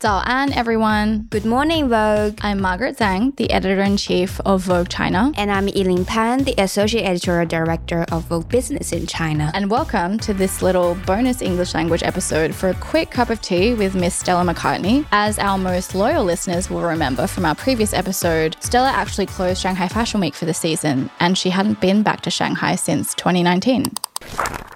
早安, everyone. Good morning, Vogue. I'm Margaret Zhang, the editor in chief of Vogue China. And I'm Yiling Pan, the associate editorial director of Vogue Business in China. And welcome to this little bonus English language episode for a quick cup of tea with Miss Stella McCartney. As our most loyal listeners will remember from our previous episode, Stella actually closed Shanghai Fashion Week for the season, and she hadn't been back to Shanghai since 2019.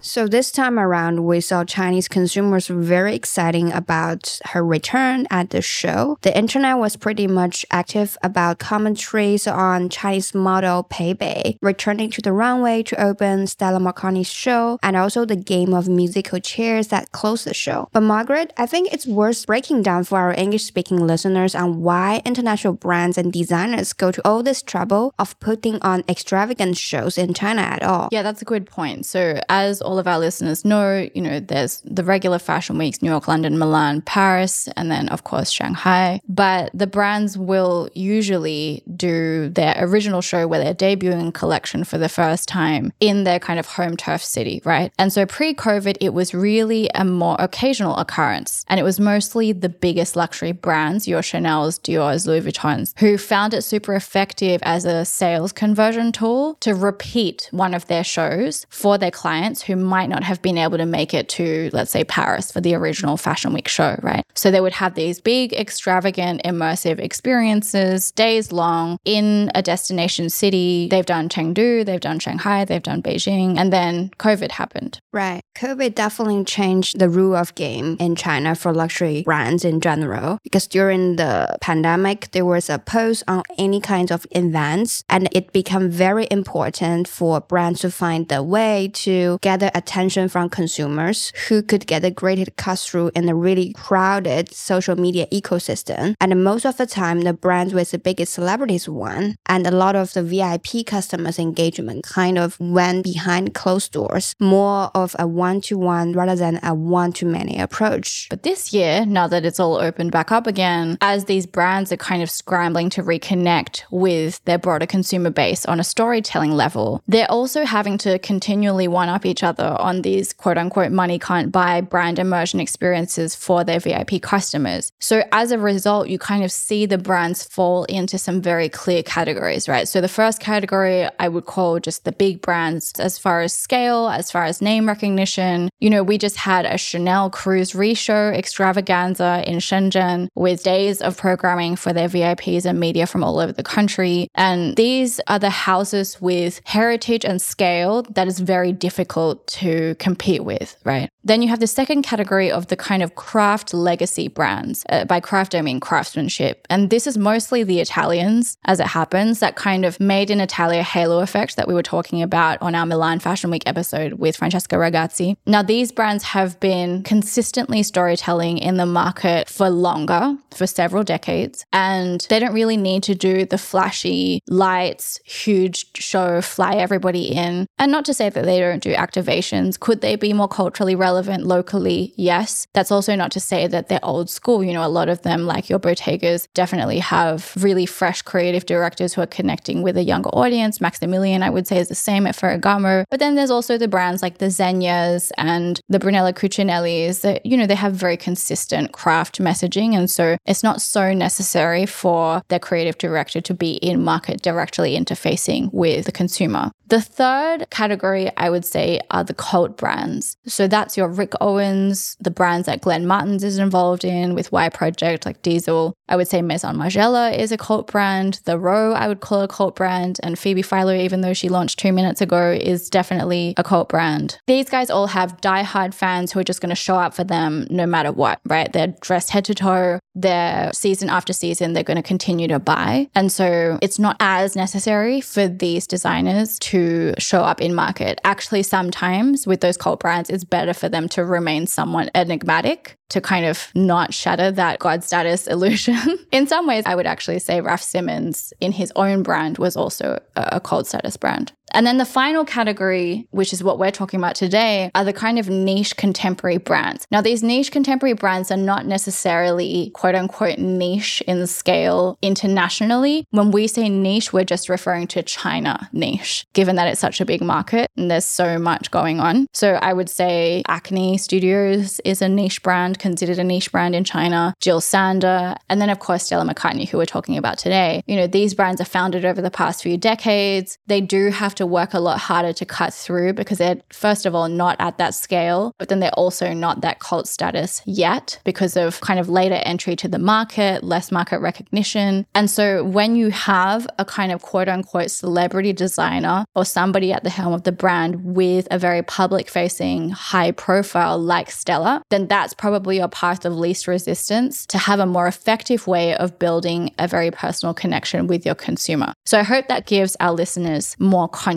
So this time around, we saw Chinese consumers very exciting about her return at the show. The internet was pretty much active about commentaries on Chinese model Pei Bei returning to the runway to open Stella McCartney's show and also the game of musical chairs that closed the show. But Margaret, I think it's worth breaking down for our English-speaking listeners on why international brands and designers go to all this trouble of putting on extravagant shows in China at all. Yeah, that's a good point. So as all of our listeners know, you know, there's the regular fashion weeks New York, London, Milan, Paris, and then, of course, Shanghai. But the brands will usually do their original show where they're debuting collection for the first time in their kind of home turf city, right? And so pre COVID, it was really a more occasional occurrence. And it was mostly the biggest luxury brands, your Chanel's, Dior's, Louis Vuitton's, who found it super effective as a sales conversion tool to repeat one of their shows for their clients who might not have been able to make it to, let's say, Paris for the original Fashion Week show, right? So they would have these big, extravagant, immersive experiences, days long, in a destination city. They've done Chengdu, they've done Shanghai, they've done Beijing, and then COVID happened. Right. COVID definitely changed the rule of game in China for luxury brands in general because during the pandemic, there was a pause on any kinds of events and it became very important for brands to find the way to gather attention from consumers who could get a great cut through in a really crowded social media ecosystem. And most of the time, the brands with the biggest celebrities won. And a lot of the VIP customers engagement kind of went behind closed doors, more of a one to one rather than a one to many approach. But this year, now that it's all opened back up again, as these brands are kind of scrambling to reconnect with their broader consumer base on a storytelling level, they're also having to continually one up each other on these quote unquote money can't buy brand immersion experiences for their VIP customers. So as a result, you kind of see the brands fall into some very clear categories, right? So the first category I would call just the big brands as far as scale, as far as name recognition. You know, we just had a Chanel cruise reshow extravaganza in Shenzhen with days of programming for their VIPs and media from all over the country. And these are the houses with heritage and scale that is very difficult to compete with, right? Then you have the second category of the kind of craft legacy brands. Uh, by craft, I mean craftsmanship. And this is mostly the Italians, as it happens, that kind of made in Italia halo effect that we were talking about on our Milan Fashion Week episode with Francesca Ragazzi. Now, these brands have been consistently storytelling in the market for longer, for several decades, and they don't really need to do the flashy lights, huge show, fly everybody in. And not to say that they don't do activations. Could they be more culturally relevant locally? Yes. That's also not to say that they're old school. You know, a lot of them, like your Bottegas, definitely have really fresh creative directors who are connecting with a younger audience. Maximilian, I would say, is the same at Ferragamo. But then there's also the brands like the Zegnas and the Brunello Cucinellis that, you know, they have very consistent craft messaging. And so it's not so necessary for their creative director to be in market directly interfacing with the consumer. The third category I would say are the cult brands. So that's your Rick Owens, the brands that Glenn Martens is involved in with Y Project, like Diesel. I would say Maison Margiela is a cult brand. The Row, I would call a cult brand. And Phoebe Philo, even though she launched two minutes ago, is definitely a cult brand. These guys all have diehard fans who are just going to show up for them no matter what, right? They're dressed head to toe. They're season after season, they're going to continue to buy. And so it's not as necessary for these designers to show up in market. Actually, sometimes with those cult brands, it's better for them to remain somewhat enigmatic to kind of not shatter that God status illusion. in some ways, I would actually say Raf Simons in his own brand was also a cult status brand. And then the final category, which is what we're talking about today, are the kind of niche contemporary brands. Now, these niche contemporary brands are not necessarily quote unquote niche in scale internationally. When we say niche, we're just referring to China niche, given that it's such a big market and there's so much going on. So I would say Acne Studios is a niche brand considered a niche brand in China, Jill Sander, and then, of course, Stella McCartney, who we're talking about today. You know, these brands are founded over the past few decades. They do have to work a lot harder to cut through because they're, first of all, not at that scale, but then they're also not that cult status yet because of kind of later entry to the market, less market recognition. And so when you have a kind of quote unquote celebrity designer or somebody at the helm of the brand with a very public facing, high profile like Stella, then that's probably your path of least resistance to have a more effective way of building a very personal connection with your consumer. So I hope that gives our listeners more context.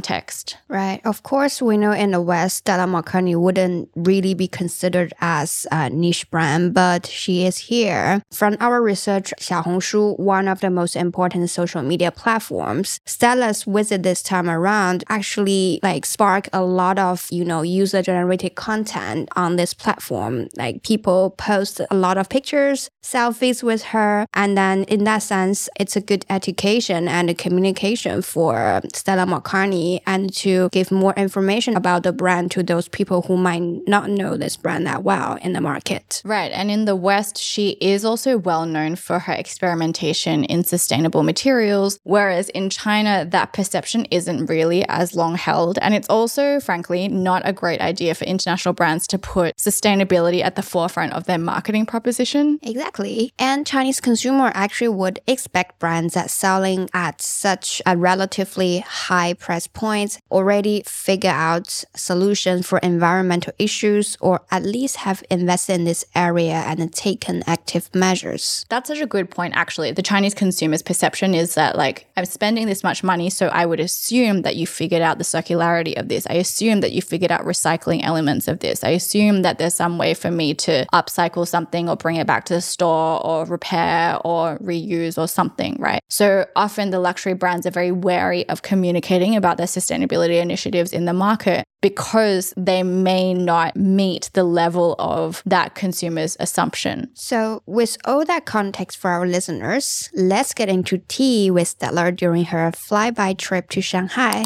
Right. Of course, we know in the West, Stella McCartney wouldn't really be considered as a niche brand, but she is here. From our research, Xiaohongshu, one of the most important social media platforms, Stella's visit this time around actually like spark a lot of, you know, user generated content on this platform. Like people post a lot of pictures, selfies with her. And then in that sense, it's a good education and a communication for Stella McCartney and to give more information about the brand to those people who might not know this brand that well in the market. Right. And in the West, she is also well known for her experimentation in sustainable materials, whereas in China, that perception isn't really as long held. And it's also, frankly, not a great idea for international brands to put sustainability at the forefront of their marketing proposition. Exactly. And Chinese consumer actually would expect brands that selling at such a relatively high price points already figure out solutions for environmental issues or at least have invested in this area and taken active measures. That's such a good point, actually. The Chinese consumer's perception is that, like, I'm spending this much money, so I would assume that you figured out the circularity of this. I assume that you figured out recycling elements of this. I assume that there's some way for me to upcycle something or bring it back to the store or repair or reuse or something, right? So often the luxury brands are very wary of communicating about their sustainability initiatives in the market because they may not meet the level of that consumer's assumption. So, with all that context for our listeners, let's get into tea with Stella during her flyby trip to Shanghai.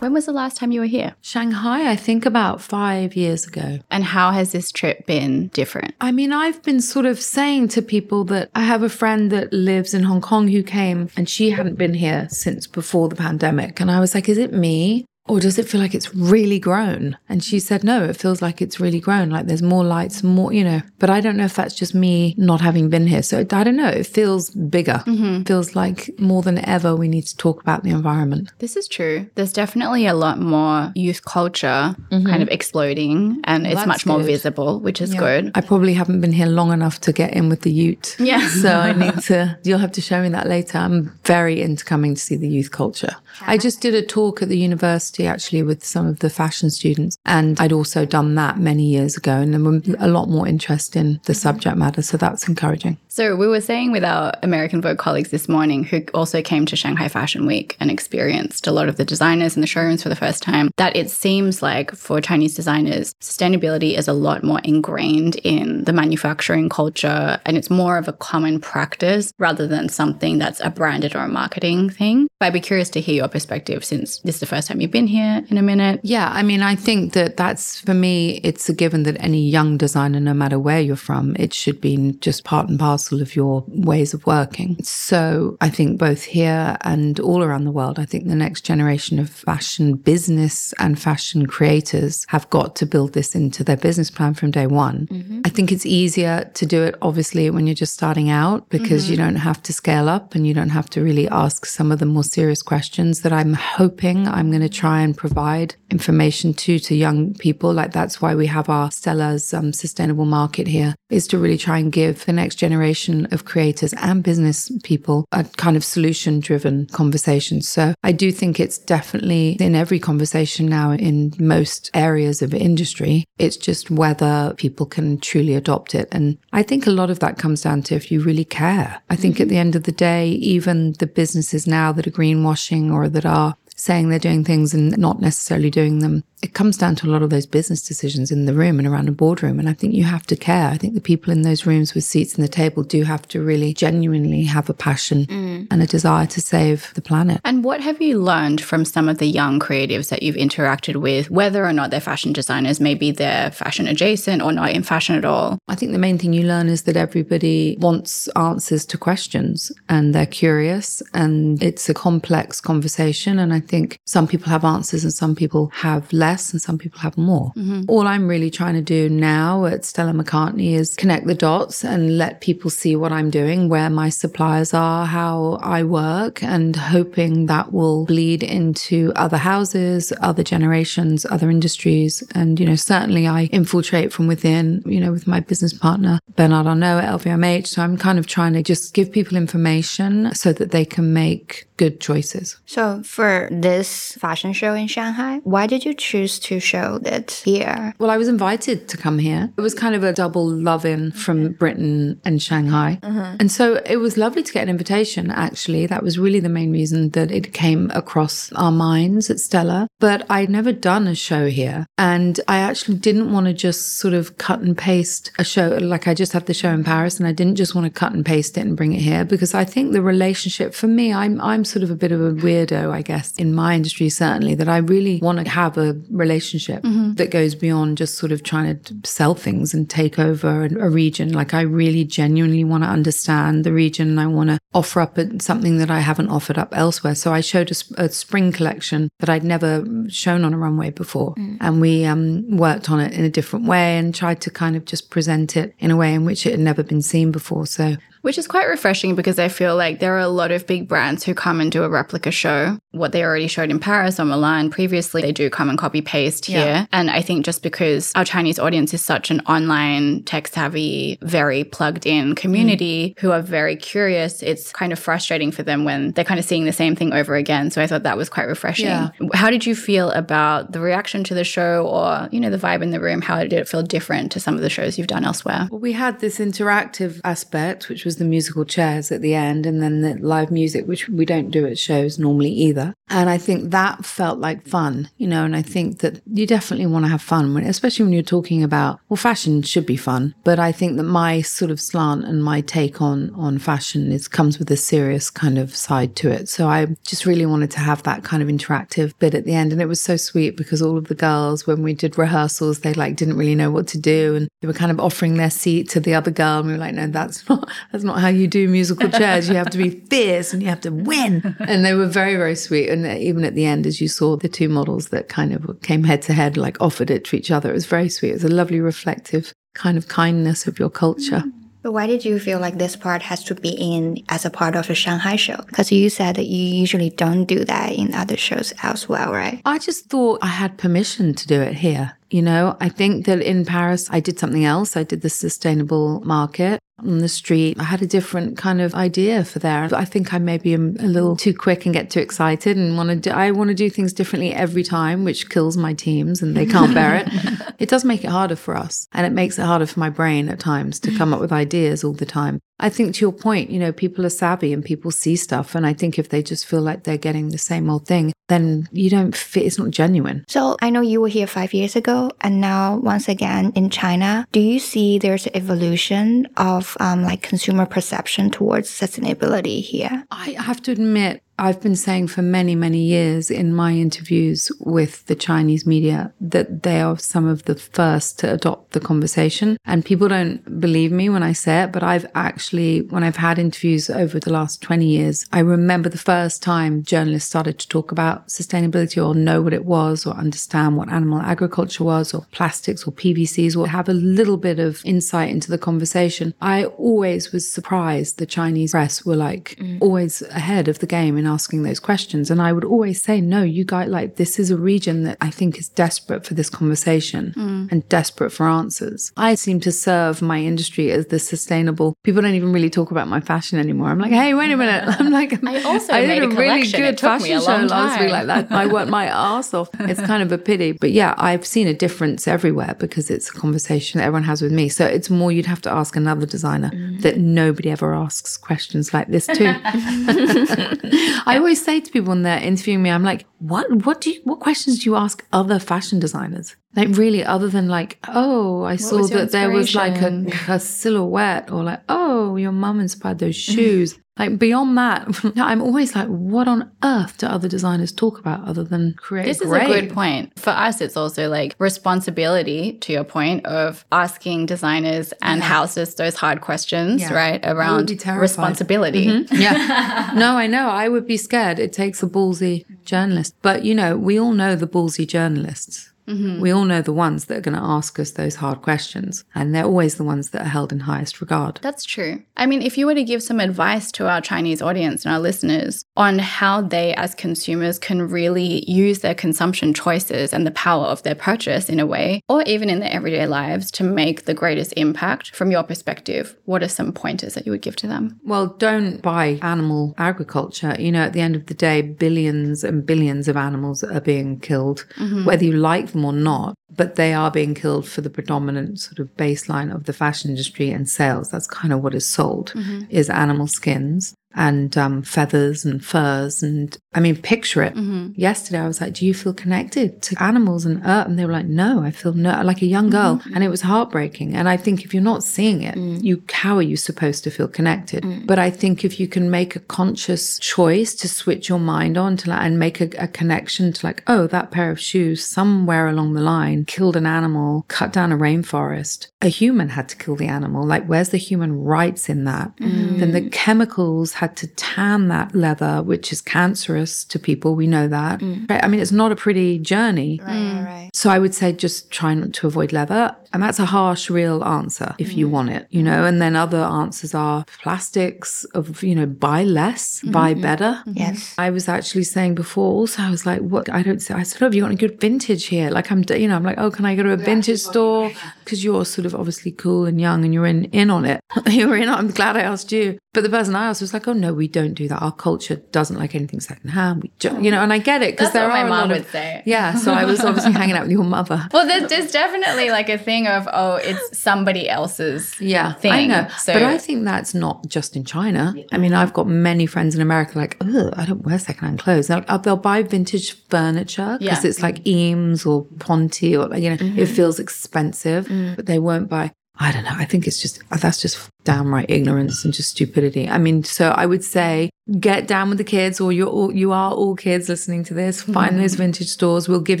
When was the last time you were here? Shanghai, I think about five years ago. And how has this trip been different? I mean, I've been sort of saying to people that I have a friend that lives in Hong Kong who came and she hadn't been here since before the pandemic. And I was like, is it me? Or does it feel like it's really grown? And she said, no, it feels like it's really grown. Like there's more lights, more, you know, but I don't know if that's just me not having been here. So I don't know. It feels bigger. Mm-hmm. feels like more than ever we need to talk about the environment. This is true. There's definitely a lot more youth culture mm-hmm. kind of exploding and well, it's much good. more visible, which is yeah. good. I probably haven't been here long enough to get in with the youth. Yeah. so I need to, you'll have to show me that later. I'm very into coming to see the youth culture. I just did a talk at the university actually with some of the fashion students, and I'd also done that many years ago, and there were a lot more interest in the subject matter. So that's encouraging. So we were saying with our American Vogue colleagues this morning, who also came to Shanghai Fashion Week and experienced a lot of the designers in the showrooms for the first time, that it seems like for Chinese designers, sustainability is a lot more ingrained in the manufacturing culture, and it's more of a common practice rather than something that's a branded or a marketing thing. But I'd be curious to hear your perspective since this is the first time you've been here in a minute. Yeah, I mean, I think that that's for me, it's a given that any young designer, no matter where you're from, it should be just part and parcel of your ways of working. So I think both here and all around the world, I think the next generation of fashion business and fashion creators have got to build this into their business plan from day one. Mm-hmm. I think it's easier to do it, obviously, when you're just starting out because mm-hmm. you don't have to scale up and you don't have to really ask some of the more serious questions that I'm hoping I'm going to try and provide information to to young people. Like that's why we have our Stella's um, sustainable market here is to really try and give the next generation of creators and business people a kind of solution driven conversation. So I do think it's definitely in every conversation now in most areas of industry. It's just whether people can truly adopt it. And I think a lot of that comes down to if you really care. I think mm-hmm. at the end of the day, even the businesses now that are greenwashing or that are saying they're doing things and not necessarily doing them. It comes down to a lot of those business decisions in the room and around a boardroom. And I think you have to care. I think the people in those rooms with seats in the table do have to really genuinely have a passion mm. and a desire to save the planet. And what have you learned from some of the young creatives that you've interacted with, whether or not they're fashion designers, maybe they're fashion adjacent or not in fashion at all? I think the main thing you learn is that everybody wants answers to questions and they're curious and it's a complex conversation. And I think some people have answers and some people have less and some people have more. Mm-hmm. All I'm really trying to do now at Stella McCartney is connect the dots and let people see what I'm doing, where my suppliers are, how I work, and hoping that will bleed into other houses, other generations, other industries. And, you know, certainly I infiltrate from within, you know, with my business partner, Bernard Arnault at LVMH. So I'm kind of trying to just give people information so that they can make good choices. So for this fashion show in Shanghai, why did you choose to show it here? Well, I was invited to come here. It was kind of a double love in from Britain and Shanghai. Uh-huh. And so it was lovely to get an invitation, actually. That was really the main reason that it came across our minds at Stella. But I'd never done a show here. And I actually didn't want to just sort of cut and paste a show. Like I just had the show in Paris and I didn't just want to cut and paste it and bring it here because I think the relationship for me, I'm, I'm sort of a bit of a weirdo, I guess, in my industry, certainly, that I really want to have a relationship mm-hmm. that goes beyond just sort of trying to sell things and take over a region. Like, I really genuinely want to understand the region and I want to offer up something that I haven't offered up elsewhere. So I showed a, a spring collection that I'd never shown on a runway before. Mm. And we um, worked on it in a different way and tried to kind of just present it in a way in which it had never been seen before. So which is quite refreshing because I feel like there are a lot of big brands who come and do a replica show. What they already showed in Paris or Milan previously, they do come and copy paste here. And I think just because our Chinese audience is such an online, tech savvy, very plugged in community mm. who are very curious, it's kind of frustrating for them when they're kind of seeing the same thing over again. So I thought that was quite refreshing. Yeah. How did you feel about the reaction to the show or, you know, the vibe in the room? How did it feel different to some of the shows you've done elsewhere? Well, we had this interactive aspect, which was the musical chairs at the end and then the live music, which we don't do at shows normally either. And I think that felt like fun, you know, and I think that you definitely want to have fun, when, especially when you're talking about, well, fashion should be fun. But I think that my sort of slant and my take on, on fashion is comes with a serious kind of side to it. So I just really wanted to have that kind of interactive bit at the end. And it was so sweet because all of the girls, when we did rehearsals, they like didn't really know what to do. And they were kind of offering their seat to the other girl. And we were like, no, that's not, that's not how you do musical chairs. You have to be fierce and you have to win. And they were very, very sweet. And even at the end, as you saw the two models that kind of came head to head, like offered it to each other, it was very sweet. It was a lovely, reflective kind of kindness of your culture. But why did you feel like this part has to be in as a part of a Shanghai show? Because you said that you usually don't do that in other shows elsewhere, right? I just thought I had permission to do it here. You know, I think that in Paris, I did something else. I did the sustainable market on the street. I had a different kind of idea for there. I think I maybe am a little too quick and get too excited and want to do, I want to do things differently every time, which kills my teams and they can't bear it. It does make it harder for us and it makes it harder for my brain at times to come up with ideas all the time. I think to your point, you know, people are savvy and people see stuff. And I think if they just feel like they're getting the same old thing, then you don't fit, it's not genuine. So I know you were here five years ago and now once again in China. Do you see there's an evolution of um, like consumer perception towards sustainability here? I have to admit, I've been saying for many, many years in my interviews with the Chinese media that they are some of the first to adopt the conversation. And people don't believe me when I say it, but I've actually, when I've had interviews over the last 20 years, I remember the first time journalists started to talk about sustainability or know what it was or understand what animal agriculture was or plastics or PVCs or have a little bit of insight into the conversation. I always was surprised the Chinese press were like mm. always ahead of the game in asking those questions. And I would always say, no, you guys, like, this is a region that I think is desperate for this conversation mm. and desperate for answers. I seem to serve my industry as the sustainable, people don't even really talk about my fashion anymore. I'm like, hey, wait a minute. I'm like, I also I did a a really good fashion show last week like that. I worked my ass off. It's kind of a pity. But yeah, I've seen a difference everywhere because it's a conversation that everyone has with me. So it's more you'd have to ask another designer Mm. that nobody ever asks questions like this too. I always say to people when they're interviewing me, I'm like, what what do you what questions do you ask other fashion designers? Like really, other than like, oh, I saw that there was like a, a silhouette, or like, oh, your mum inspired those shoes. like beyond that, I'm always like, what on earth do other designers talk about other than create? This is great? a good point. For us, it's also like responsibility, to your point, of asking designers and houses those hard questions, Yeah. right? Around responsibility. Mm-hmm. Yeah. no, I know. I would be scared. It takes a ballsy journalist. But, you know, we all know the ballsy journalists. Mm-hmm. We all know the ones that are going to ask us those hard questions. And they're always the ones that are held in highest regard. That's true. I mean, if you were to give some advice to our Chinese audience and our listeners on how they, as consumers, can really use their consumption choices and the power of their purchase in a way, or even in their everyday lives, to make the greatest impact from your perspective, what are some pointers that you would give to them? Well, don't buy animal agriculture. You know, at the end of the day, billions and billions of animals are being killed, mm-hmm. whether you like them or not. But they are being killed for the predominant sort of baseline of the fashion industry and sales. That's kind of what is sold mm-hmm. is animal skins and um, feathers and furs. And I mean, picture it. Mm-hmm. Yesterday, I was like, "Do you feel connected to animals and earth?" And they were like, "No, I feel no." Like a young girl, mm-hmm. and it was heartbreaking. And I think if you're not seeing it, mm. you how are you supposed to feel connected? Mm. But I think if you can make a conscious choice to switch your mind on to like, and make a, a connection to like, oh, that pair of shoes somewhere along the line killed an animal, cut down a rainforest. A human had to kill the animal. Like, where's the human rights in that? Mm. Then the chemicals had to tan that leather, which is cancerous to people. We know that. Mm. Right? I mean, it's not a pretty journey. Right, mm. right. So I would say just try not to avoid leather. And that's a harsh, real answer if you mm. want it, you know. And then other answers are plastics of, you know, buy less, mm-hmm. buy mm-hmm. better. Mm-hmm. Yes. I was actually saying before also, I was like, what? I don't say, I said, oh, have you got any good vintage here? Like I'm, you know, I'm like, oh, can I go to a vintage store? Because you're sort of obviously cool and young and you're in, in on it. you're in, I'm glad I asked you. But the person I asked was like, oh, no, we don't do that. Our culture doesn't like anything secondhand. We, ju-, you know, and I get it because That's there what are my mom of, would say. yeah. So I was obviously hanging out with your mother. Well, there's, there's definitely like a thing of, oh, it's somebody else's Yeah, thing. I know. So, but I think that's not just in China. I mean, I've got many friends in America like, oh, I don't wear secondhand clothes. They'll, uh, they'll buy vintage furniture because Yeah. it's like Eames or Ponti or, you know, Mm-hmm. it feels expensive, Mm. but they won't buy. I don't know. I think it's just, that's just downright ignorance and just stupidity. I mean, so I would say get down with the kids or you're all, you are all kids listening to this. Mm-hmm. Find those vintage stores. We'll give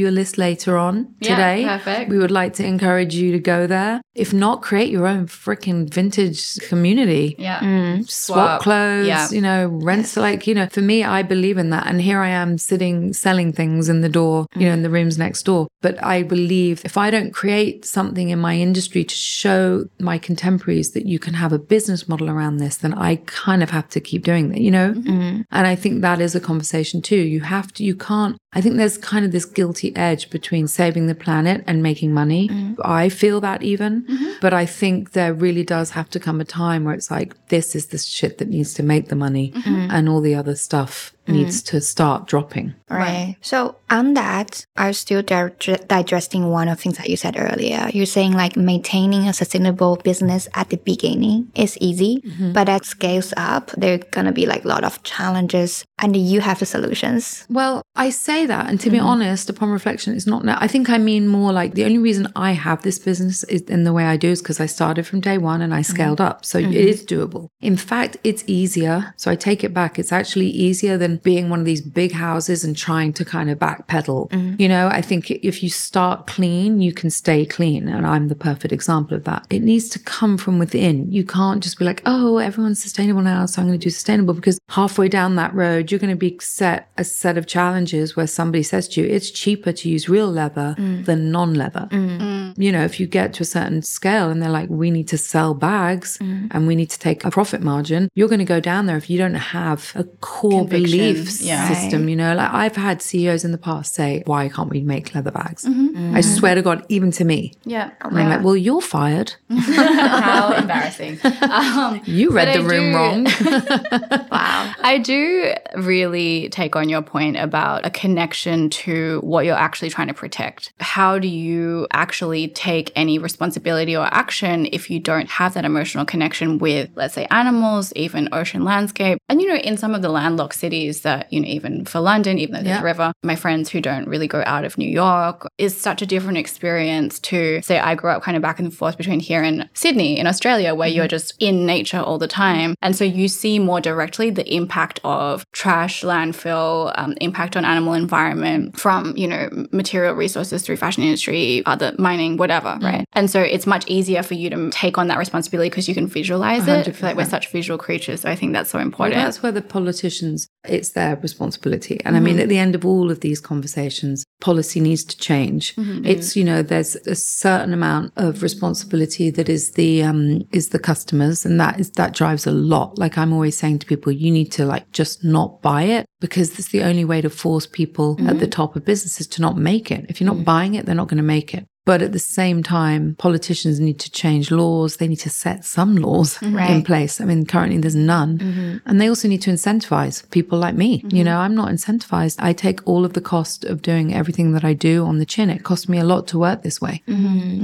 you a list later on Yeah, today. perfect. We would like to encourage you to go there. If not, create your own freaking vintage community. yeah. Mm. Swap, Swap, clothes, yeah. you know, rent. Like, you know, for me, I believe in that. And here I am sitting, selling things in the door, you know, in the rooms next door. But I believe if I don't create something in my industry to show my contemporaries that you can have a business model around this, then I kind of have to keep doing that, you know? Mm-hmm. And I think that is a conversation too. You have to, you can't, I think there's kind of this guilty edge between saving the planet and making money. Mm-hmm. I feel that even, mm-hmm. but I think there really does have to come a time where it's like, this is the shit that needs to make the money and all the other stuff needs mm. to start dropping. Right. So on that, I'm still dig- digesting one of the things that you said earlier. You're saying like maintaining a sustainable business at the beginning is easy, mm-hmm. but as scales up, there are gonna be like a lot of challenges, and you have the solutions. Well, I say that, and to be mm. honest, upon reflection, it's not. I think I mean more like the only reason I have this business is in the way I do is because I started from day one and I scaled mm-hmm. up, so it mm-hmm. is doable. In fact, it's easier. So I take it back. It's actually easier than being one of these big houses and trying to kind of backpedal. Mm-hmm. You know, I think if you start clean, you can stay clean, and I'm the perfect example of that. It needs to come from within. You can't just be like, oh, everyone's sustainable now, so I'm going to do sustainable because halfway down that road, you're going to be set a set of challenges where somebody says to you, it's cheaper to use real leather mm. than non leather. Mm. Mm. you know, if you get to a certain scale and they're like, we need to sell bags Mm. and we need to take a profit margin, you're going to go down there if you don't have a core Conviction, belief yeah. system. You know, like I've had CEOs in the past say, why can't we make leather bags? Mm-hmm. I swear to God, even to me. Yeah. And I'm like, well, you're fired. How embarrassing. Um, You read the I room do- wrong. wow. I do really take on your point about a connection to what you're actually trying to protect. How do you actually take any responsibility or action if you don't have that emotional connection with, let's say, animals, even ocean landscape? And, you know, in some of the landlocked cities that, you know, even for London, even though there's Yeah. a river, my friends who don't really go out of New York is such a different experience to say I grew up kind of back and forth between here and Sydney in Australia where you're just in nature all the time. And so you see more directly the impact of trash, landfill, um, impact on animal environment from, you know, material resources through fashion industry, other mining, whatever, right? And so it's much easier for you to take on that responsibility because you can visualize it. I feel like we're such visual creatures. So I think that's so Well, important. that's where the politicians, it's their responsibility. And I mean, at the end of all of these conversations, policy needs to change. Mm-hmm. It's, you know, there's a certain amount of responsibility that is the, um, is the customers. And that is, that drives a lot. Like I'm always saying to people, you need to like just not buy it because that's the only way to force people at the mm-hmm. top of businesses to not make it. If you're not mm-hmm. buying it, they're not going to make it. But at the same time, politicians need to change laws. They need to set some laws mm-hmm. in place. I mean, currently there's none. Mm-hmm. And they also need to incentivize people like me. You mm-hmm. know, I'm not incentivized. I take all of the cost of doing everything that I do on the chin. It costs me a lot to work this way.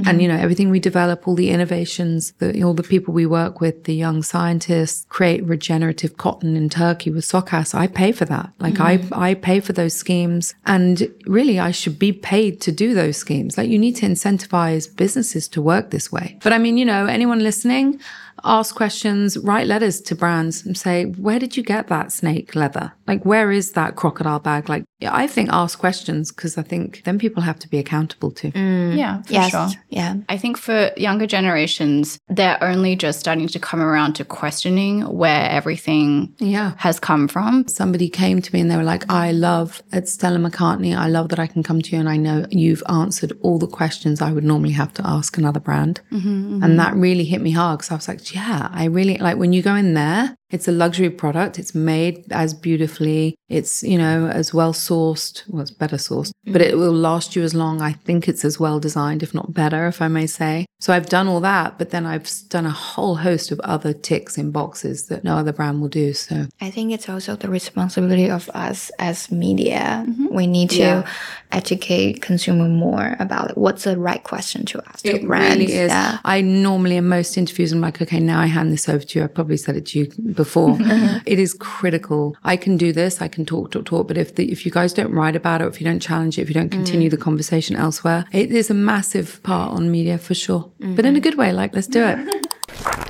And, you know, everything we develop, all the innovations, the, all the people we work with, the young scientists create regenerative cotton in Turkey with Sokas. I pay for that. Like I, I pay for those schemes. And really, I should be paid to do those schemes. Like you need to incentivize businesses to work this way. But I mean, you know, anyone listening, ask questions, write letters to brands and say, where did you get that snake leather? Like, where is that crocodile bag? Like, I think ask questions because I think then people have to be accountable to. Mm. yeah, for yes. sure. Yeah. I think for younger generations, they're only just starting to come around to questioning where everything Yeah. has come from. Somebody came to me and they were like, I love at Stella McCartney. I love that I can come to you and I know you've answered all the questions I would normally have to ask another brand. Mm-hmm, mm-hmm. And that really hit me hard because I was like, yeah, I really like when you go in there, it's a luxury product. It's made as beautifully. It's, you know, as well sourced. Well, it's better sourced, but it will last you as long. I think it's as well designed, if not better, if I may say. So I've done all that, but then I've done a whole host of other ticks in boxes that no other brand will do. So I think it's also the responsibility of us as media. Mm-hmm. We need to Yeah. educate consumer more about what's the right question to ask It brands. really is. Yeah. I normally in most interviews, I'm like, okay, now I hand this over to you. I probably said it to you before. Uh-huh. it is critical. I can do this. I can talk, talk, talk. But if the, if you guys don't write about it, if you don't challenge it, if you don't continue mm. the conversation elsewhere, it is a massive part on media for sure. But in mm-hmm. a good way. Like, let's do it.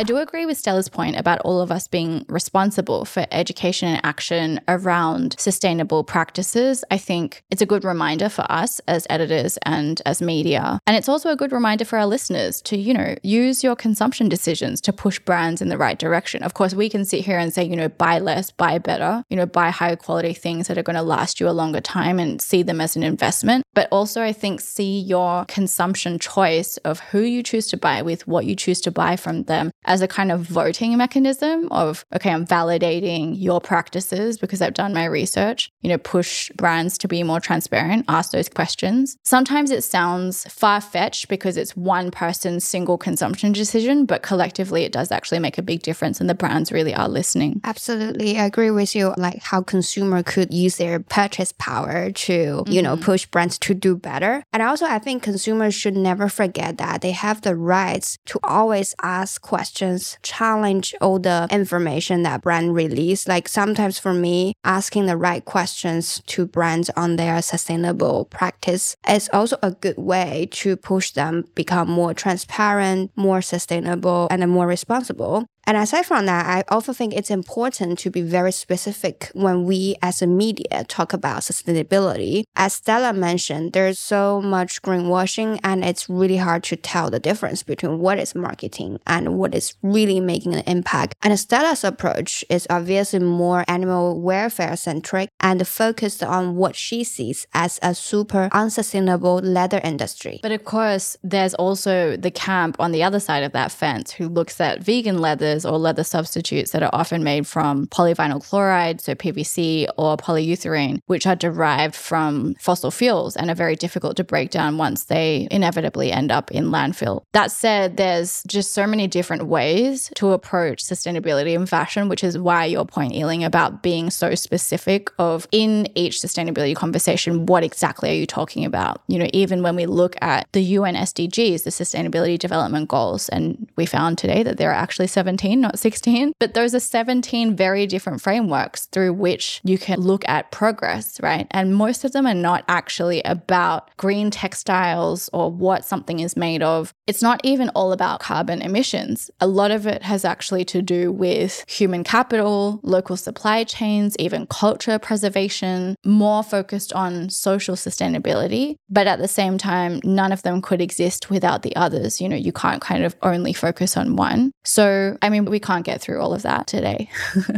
I do agree with Stella's point about all of us being responsible for education and action around sustainable practices. I think it's a good reminder for us as editors and as media. And it's also a good reminder for our listeners to, you know, use your consumption decisions to push brands in the right direction. Of course, we can sit here and say, you know, buy less, buy better, you know, buy higher quality things that are going to last you a longer time and see them as an investment. But also, I think, see your consumption choice of who you choose to buy with, what you choose to buy from them as a kind of voting mechanism of, okay, I'm validating your practices because I've done my research, you know, push brands to be more transparent, ask those questions. Sometimes it sounds far fetched because it's one person's single consumption decision, but collectively it does actually make a big difference and the brands really are listening. Absolutely. I agree with you. Like how consumer could use their purchase power to, you know, mm-hmm. push brands to do better. And also I think consumers should never forget that they have the rights to always ask questions, challenge all the information that brand release. Like sometimes for me, asking the right questions to brands on their sustainable practice is also a good way to push them become more transparent, more sustainable, and more responsible. And aside from that, I also think it's important to be very specific when we as a media talk about sustainability. As Stella mentioned, there's so much greenwashing and it's really hard to tell the difference between what is marketing and what is really making an impact. And Stella's approach is obviously more animal welfare centric and focused on what she sees as a super unsustainable leather industry. But of course, there's also the camp on the other side of that fence who looks at vegan leathers or leather substitutes that are often made from polyvinyl chloride, so PVC, or polyurethane, which are derived from fossil fuels and are very difficult to break down once they inevitably end up in landfill. That said, there's just so many different ways to approach sustainability in fashion, which is why your point, Yiling, about being so specific of in each sustainability conversation, what exactly are you talking about? You know, even when we look at the UN SDGs, the Sustainability Development Goals, and we found today that there are actually 17, not 16, but those are 17 very different frameworks through which you can look at progress, right? And most of them are not actually about green textiles or what something is made of. It's not even all about carbon emissions. A lot of it has actually to do with human capital, local supply chains, even culture preservation, more focused on social sustainability. But at the same time, none of them could exist without the others. You know, you can't kind of only focus on one. So, I mean, we can't get through all of that today.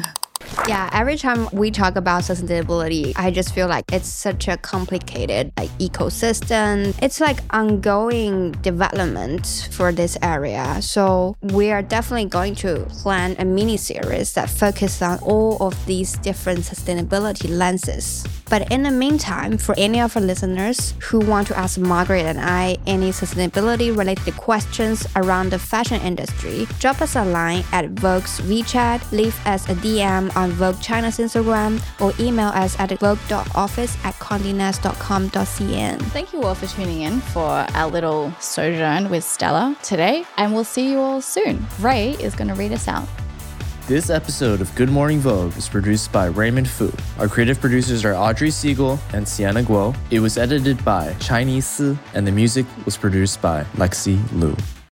Yeah, every time we talk about sustainability, I just feel like it's such a complicated like ecosystem. It's like ongoing development for this area. So we are definitely going to plan a mini series that focuses on all of these different sustainability lenses. But in the meantime, for any of our listeners who want to ask Margaret and I any sustainability related questions around the fashion industry, drop us a line at Vogue's WeChat, leave us a DM on Vogue China's Instagram, or email us at vogue.office at condenast.com.cn. Thank you all for tuning in for our little sojourn with Stella today, and we'll see you all soon. Ray is going to read us out. This episode of Good Morning Vogue is produced by Raymond Fu. Our creative producers are Audrey Siegel and Sienna Guo. It was edited by Chinese Si, and the music was produced by Lexi Liu.